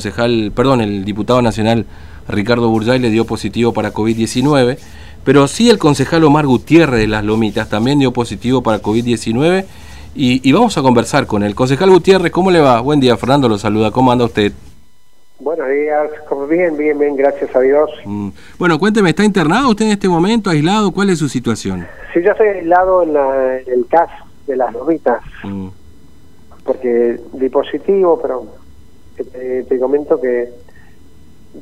concejal, perdón, el diputado nacional Ricardo Burjay le dio positivo para COVID-19, pero sí el concejal Omar Gutiérrez de Las Lomitas también dio positivo para COVID-19 y, y, vamos a conversar con él. Concejal Gutiérrez, ¿cómo le va? Buen día, Fernando lo saluda. ¿Cómo anda usted? Buenos días, bien, bien, bien, gracias a Dios. Mm. Bueno, cuénteme, ¿está internado usted en este momento, aislado? ¿Cuál es su situación? Sí, yo estoy aislado en, la, en el CAS de Las Lomitas, mm. porque di positivo, pero te, te, comento que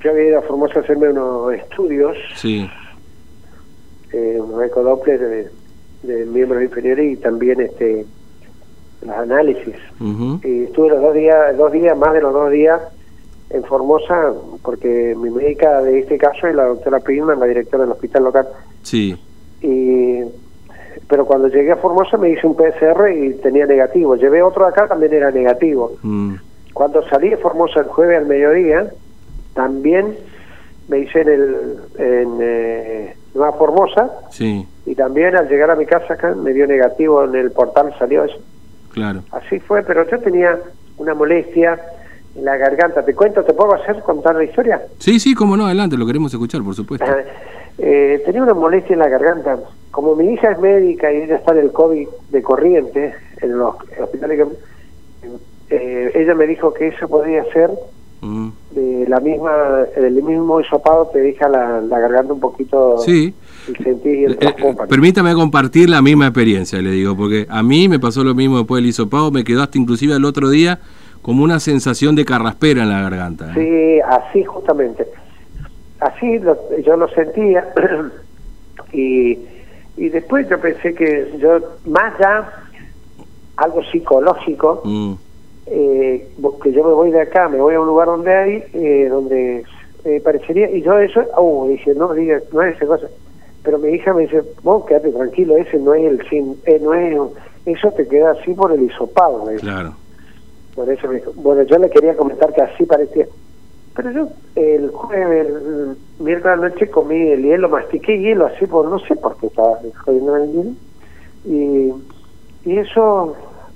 yo había ido a Formosa a hacerme unos estudios, sí. eh, unos ecodoppler de, de miembros inferiores y también este los análisis. Uh -huh. Y estuve los dos días, dos días, más de los dos días en Formosa, porque mi médica de este caso es la doctora Pilman, la directora del hospital local. Sí. Y pero cuando llegué a Formosa me hice un PCR y tenía negativo. Llevé otro acá, también era negativo. Mm. Cuando salí de Formosa el jueves al mediodía, también me hice en el en eh, Nueva Formosa Sí, y también al llegar a mi casa acá me dio negativo en el portal, salió eso. claro. Así fue, pero yo tenía una molestia en la garganta. ¿Te cuento? ¿Te puedo hacer contar la historia? Sí, sí, cómo no, adelante, lo queremos escuchar, por supuesto. Eh, tenía una molestia en la garganta. Como mi hija es médica y ella está en el COVID de corriente, en los hospitales que... Eh, ella me dijo que eso podía ser Mm. de la misma, el mismo hisopado te deja la, la garganta un poquito Sí. y sentí el Eh, eh, permítame compartir la misma experiencia, le digo, porque a mí me pasó lo mismo después del hisopado, me quedó hasta inclusive al otro día como una sensación de carraspera en la garganta. ¿eh? Sí, así justamente. Así lo- yo lo sentía y, y después yo pensé que yo, más ya, algo psicológico, Mm, eh, que yo me voy de acá, me voy a un lugar donde hay, eh, donde eh, parecería, y yo eso, uh, dije, no diga, no es esa cosa. Pero mi hija me dice, vos quédate tranquilo, ese no es el sin, eh, no es, eso te queda así por el hisopado. me claro. Por eso me dijo, bueno, yo le quería comentar que así parecía. Pero yo el jueves, el miércoles noche comí el hielo, mastiqué hielo así por, no sé por qué estaba jodiendo el hielo. Y, y eso,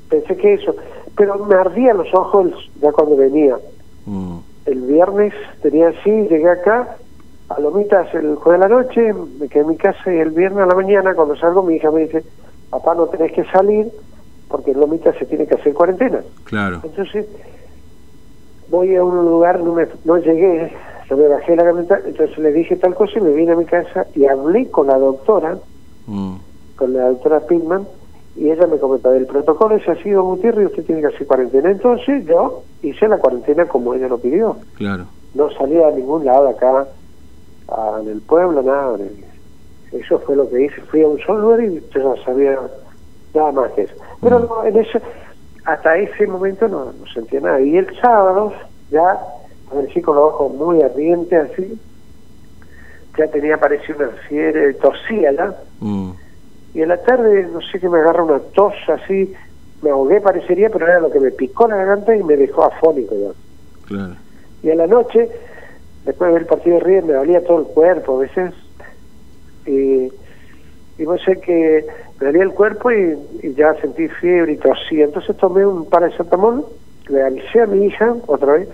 pensé que eso. Pero me ardían los ojos ya cuando venía. Mm, El viernes tenía así, llegué acá, a Lomitas el jueves de la noche, me quedé en mi casa y el viernes a la mañana, cuando salgo, mi hija me dice, papá, no tenés que salir porque en Lomitas se tiene que hacer cuarentena. claro. Entonces, voy a un lugar, no, me, no llegué, no me bajé la camioneta, entonces le dije tal cosa y me vine a mi casa y hablé con la doctora, Mm, con la doctora Pitman, y ella me comentó, el protocolo es así, don Gutiérrez, y usted tiene que hacer cuarentena. Entonces yo hice la cuarentena como ella lo pidió. claro. No salía a ningún lado acá, a- en el pueblo, nada. Eso fue lo que hice. Fui a un solo lugar y yo no sabía nada más que eso. Pero no, en ese, hasta ese momento no, no sentía nada. Y el sábado ya amanecí con los ojos muy ardientes así. Ya tenía parecido una fiebre, tosía ya. Mm, Y en la tarde, no sé qué me agarra una tos así. Me ahogué, parecería, pero era lo que me picó la garganta y me dejó afónico ya. claro. Y a la noche, después de ver el partido de River, me dolía todo el cuerpo a veces. Y, y vos sé que me dolía el cuerpo y, y ya sentí fiebre y tosía. Entonces tomé un paracetamol, le avisé a mi hija otra vez,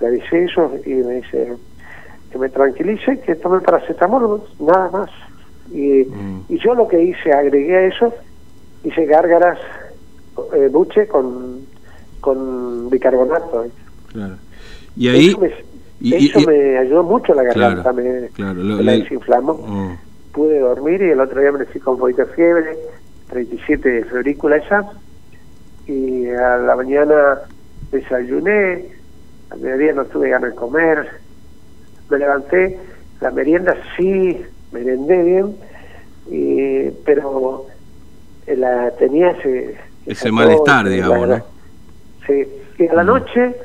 le avisé eso y me dice que me tranquilice, que tome el paracetamol, nada más. Y, Mm. y yo lo que hice, agregué a eso, hice gárgaras, eh, buche con, con bicarbonato. Claro. Y ahí... Eso, me, y- eso y- me ayudó mucho la garganta, Claro, me, claro, lo- me la desinflamó. Mm, Pude dormir y el otro día me fui con de fiebre, 37 de febrícula esa, y a la mañana desayuné, al mediodía no tuve ganas de comer, me levanté, la merienda sí, merendé bien, y, pero eh, la tenía ese... Ese malestar, tos, digamos, la- ¿no? Sí, y a la Mm. noche,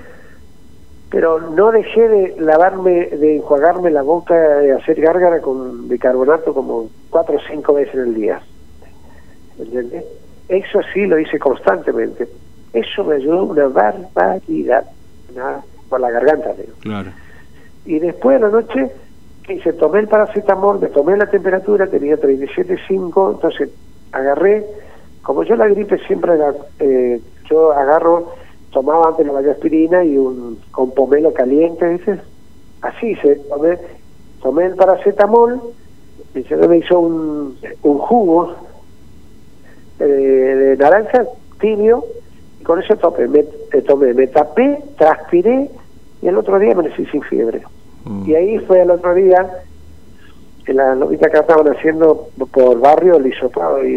pero no dejé de lavarme, de enjuagarme la boca, de hacer gárgara con bicarbonato como cuatro o cinco veces en el día. ¿Entendés? Eso sí lo hice constantemente. Eso me ayudó una barbaridad, nada, por la garganta, digo. Claro. Y después de la noche, hice? Tomé el paracetamol, me tomé la temperatura, tenía 37.5, entonces agarré, como yo la gripe siempre la, eh, yo agarro tomaba antes la vallaspirina y un con pomelo caliente, dice. Así se tomé, tomé el paracetamol, se me hizo un, jugo eh, de naranja tibio, y con eso tomé, me, eh, tomé, me tapé, transpiré, y el otro día me sin fiebre. Mm. Y ahí fue el otro día, en la lomita que estaban haciendo por barrio el hisopado, y,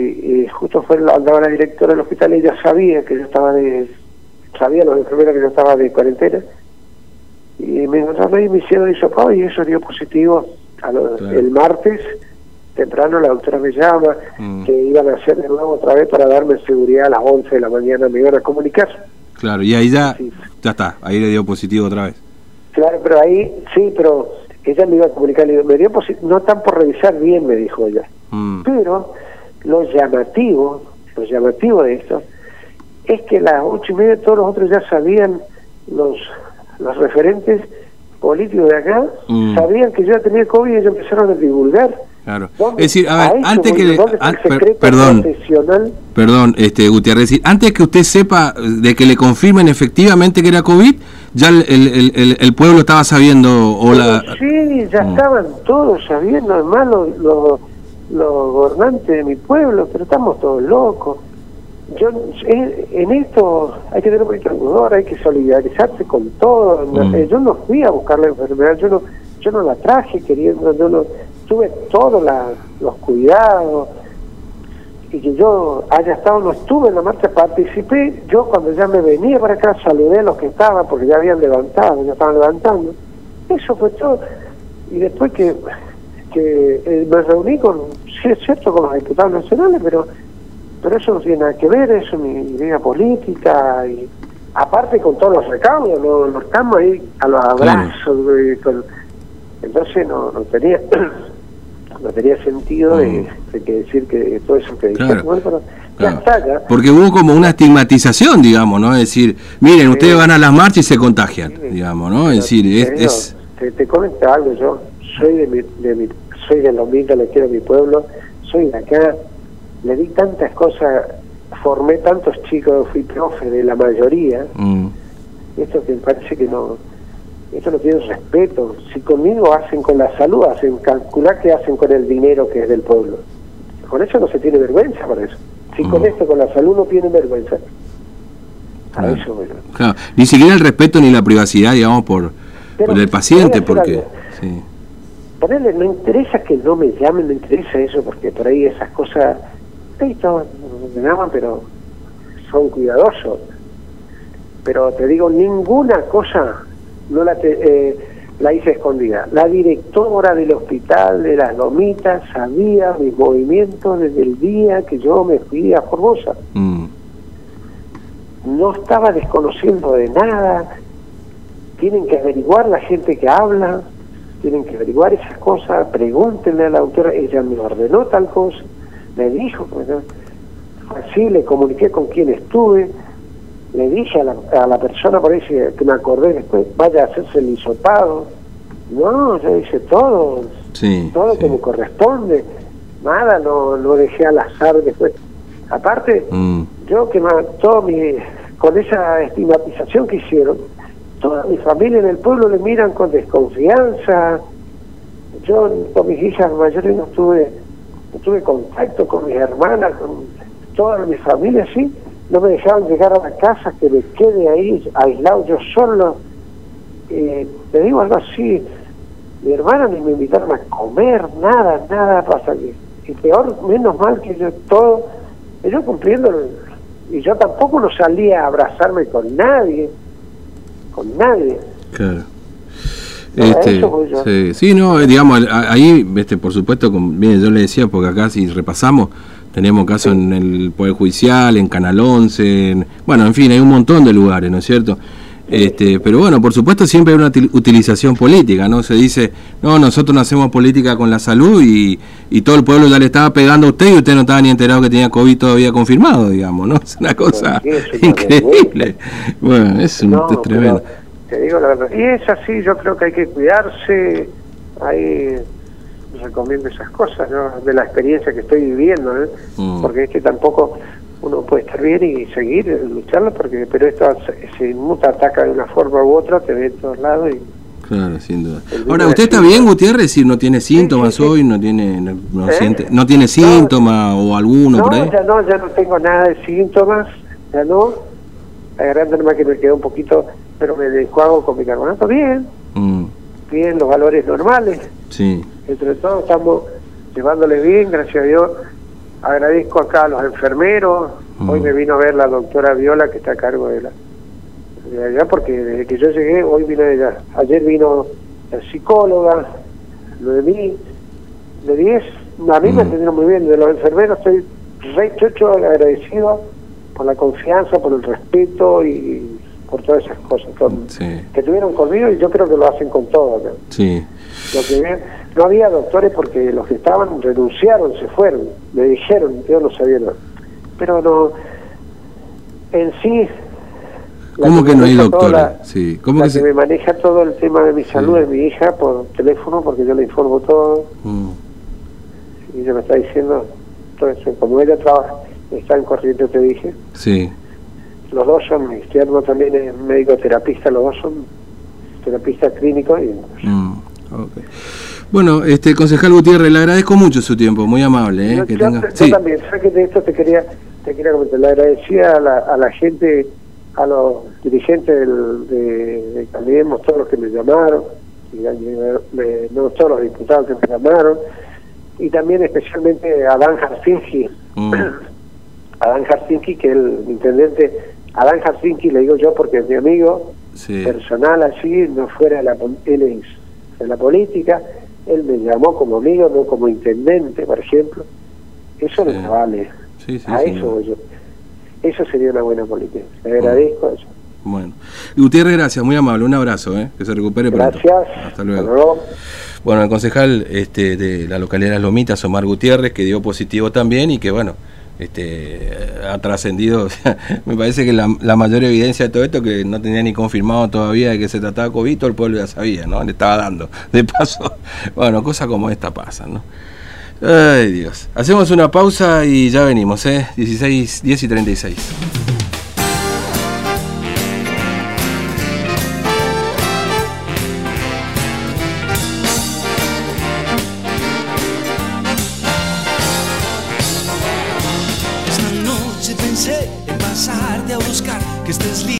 y justo fue andaba la directora del hospital y ella sabía que yo estaba de, sabía los enfermeros que yo estaba de cuarentena, y me encontraron ahí, me hicieron el hisopado y eso dio positivo a lo- Claro. el martes temprano la doctora me llama Mm. que iban a hacer de nuevo otra vez para darme seguridad a las 11 de la mañana me iban a comunicar Claro, y ahí ya, Sí. ya está, ahí le dio positivo otra vez. Claro pero ahí sí pero ella me iba a comunicar le digo, me dio no están por revisar bien me dijo ella Mm. pero lo llamativo lo llamativo de esto es que a las ocho y media todos los otros ya sabían los los referentes políticos de acá Mm. sabían que yo ya tenía COVID y ellos empezaron a divulgar Claro. ¿Dónde- Es decir, a ver, antes que... ¿dónde está ah, el per- perdón, perdón, este, Gutiérrez, decir, antes que usted sepa de que le confirmen efectivamente que era COVID, ya el, el, el- el- el pueblo estaba sabiendo o la... Sí, ya Mm. estaban todos sabiendo, además los, los, los gobernantes de mi pueblo, pero estamos todos locos. Yo en, en esto hay que tener mucho pudor, hay que solidarizarse con todo. Mm. Eh, Yo no fui a buscar la enfermedad, yo no, yo no la traje queriendo, yo no tuve todos los cuidados y que yo haya estado, no estuve en la marcha, participé, yo cuando ya me venía para acá saludé a los que estaban porque ya habían levantado, ya estaban levantando, eso fue todo. Y después que, que eh, me reuní con, sí es cierto, con los diputados nacionales, pero pero eso no tiene nada que ver, eso es mi vida política y aparte con todos los recaudos, no, no estamos ahí a los abrazos, con- entonces no, no tenía no tenía sentido de, de que decir que todo eso que Claro. bueno, pero. Porque hubo como una estigmatización, digamos, ¿no? Es decir, miren, Sí. ustedes van a las marchas y se contagian, Sí. digamos, ¿no? Es decir, es... te, te comento algo, yo soy de mi, de mi soy de Lomita, le quiero a mi pueblo, soy de acá, le di tantas cosas, formé tantos chicos, fui profe de la mayoría, mm, esto que me parece que no, esto no tiene respeto. Si conmigo hacen con la salud, hacen calcular que hacen con el dinero que es del pueblo. Con eso no se tiene vergüenza por eso. Si con Mm. esto, con la salud no tienen vergüenza. A Claro. eso, bueno. claro, ni siquiera el respeto ni la privacidad, digamos, por, por el paciente, porque... Sí. Ponerle, no interesa que no me llamen, no interesa eso, porque por ahí esas cosas, todos me llaman, pero son cuidadosos. Pero te digo, ninguna cosa no la, te- eh, la hice escondida. La directora del hospital de las Lomitas sabía mis movimientos desde el día que yo me fui a Formosa. Mm, No estaba desconociendo de nada. Tienen que averiguar la gente que habla, tienen que averiguar esas cosas, pregúntenle a la autora, ella me ordenó tal cosa, me dijo, pues, así, le comuniqué con quién estuve, le dije a la, a la persona por ahí que me acordé después, vaya a hacerse el hisopado. No, yo hice todo, sí, todo sí. como corresponde, nada, lo, lo dejé al azar después. Aparte, Mm, yo que más, todo mi, con esa estigmatización que hicieron, toda mi familia en el pueblo le miran con desconfianza. Yo con mis hijas mayores no tuve, no tuve contacto con mis hermanas, con toda mi familia, sí. No me dejaban llegar a la casa, que me quede ahí aislado yo solo. Eh, te digo algo así, mi hermana ni me invitaron a comer, nada, nada pasa que y peor, menos mal que yo todo, yo cumpliendo, y yo tampoco no salía a abrazarme con nadie, con nadie. Claro. Este, sí, sí, no, eh, digamos, ahí, este, por supuesto, como bien yo le decía, porque acá si repasamos, tenemos casos en el Poder Judicial, en Canal 11, en- bueno, en fin, hay un montón de lugares, ¿no es cierto? Este, pero bueno, por supuesto siempre hay una util- utilización política, ¿no? Se dice, no, nosotros no hacemos política con la salud y, y todo el pueblo ya le estaba pegando a usted y usted no estaba ni enterado que tenía COVID todavía confirmado, digamos, ¿no? Es una cosa increíble. Bueno, es, un, No, es tremendo. pero te digo la verdad. Y es así, yo creo que hay que cuidarse, ahí recomiendo esas cosas, ¿no? de la experiencia que estoy viviendo, ¿eh? Mm. porque es que tampoco, uno puede estar bien y seguir lucharlo, porque pero esto se, muta, ataca de una forma u otra, te ve en todos lados y Claro, sin duda. Ahora, ¿usted está bien, Gutiérrez? Si no tiene síntomas hoy, no tiene no, ¿Eh? siente, no tiene síntomas o alguno no, por ahí. ya no, ya no tengo nada de síntomas, ya no. Nomás que me quedó un poquito, pero me descuago con mi carbonato bien, Mm, bien, los valores normales. sí, Entre todos estamos llevándole bien, gracias a Dios. Agradezco acá a los enfermeros. Mm. Hoy me vino a ver la doctora Viola, que está a cargo de la de allá, porque desde que yo llegué, hoy vino ella. Ayer vino la psicóloga, lo de mí, de 10. A mí me Mm. atendieron muy bien. De los enfermeros estoy re chocho agradecido por la confianza, por el respeto y por todas esas cosas todo- sí, que tuvieron conmigo y yo creo que lo hacen con todo. acá. sí. Lo que no había doctores porque los que estaban renunciaron, se fueron, me dijeron, yo no sabía nada. Pero no, en sí... ¿Cómo que no hay doctores? la- Sí, ¿cómo la que que se...? me maneja todo el tema de mi salud es mi hija por teléfono porque yo le informo todo Mm, y ella me está diciendo todo eso. Como ella trabaja, está en corriente, te dije. sí, Los dos son, mi yerno también es médico terapista, los dos son terapistas clínicos y mm. Bueno, este concejal Gutiérrez, le agradezco mucho su tiempo, muy amable. ¿eh? Yo, que yo- tenga... yo Sí, también, sé que de esto te quería, te quería comentar. Le agradecía a la, a la gente, a los dirigentes del, de, de Cambiemos, todos los que me llamaron, y me- me- no todos los diputados que me llamaron, y también especialmente a Dan Jarsinski, Mm. a Dan Jarsinski, que el intendente, a Dan Jarsinski le digo yo porque es mi amigo, sí, personal así, no fuera la, él es de la política, él me llamó como amigo, no como intendente, por ejemplo. Eso Sí. no me vale. sí, a eso voy yo. Eso sería una buena política. Le agradezco eso. Bueno, Gutiérrez, gracias, muy amable, un abrazo, ¿eh? que se recupere pronto. Gracias. Hasta luego. Bueno, el concejal este, de la localidad de Las Lomitas, Omar Gutiérrez, que dio positivo también y que, bueno, este, ha trascendido, o sea, me parece que la, mayor evidencia de todo esto, que no tenía ni confirmado todavía de que se trataba de COVID, todo el pueblo ya sabía, ¿no? Le estaba dando. De paso, bueno, cosas como esta pasan, ¿no? Ay, Dios. Hacemos una pausa y ya venimos, ¿eh? 16, 10 y 36.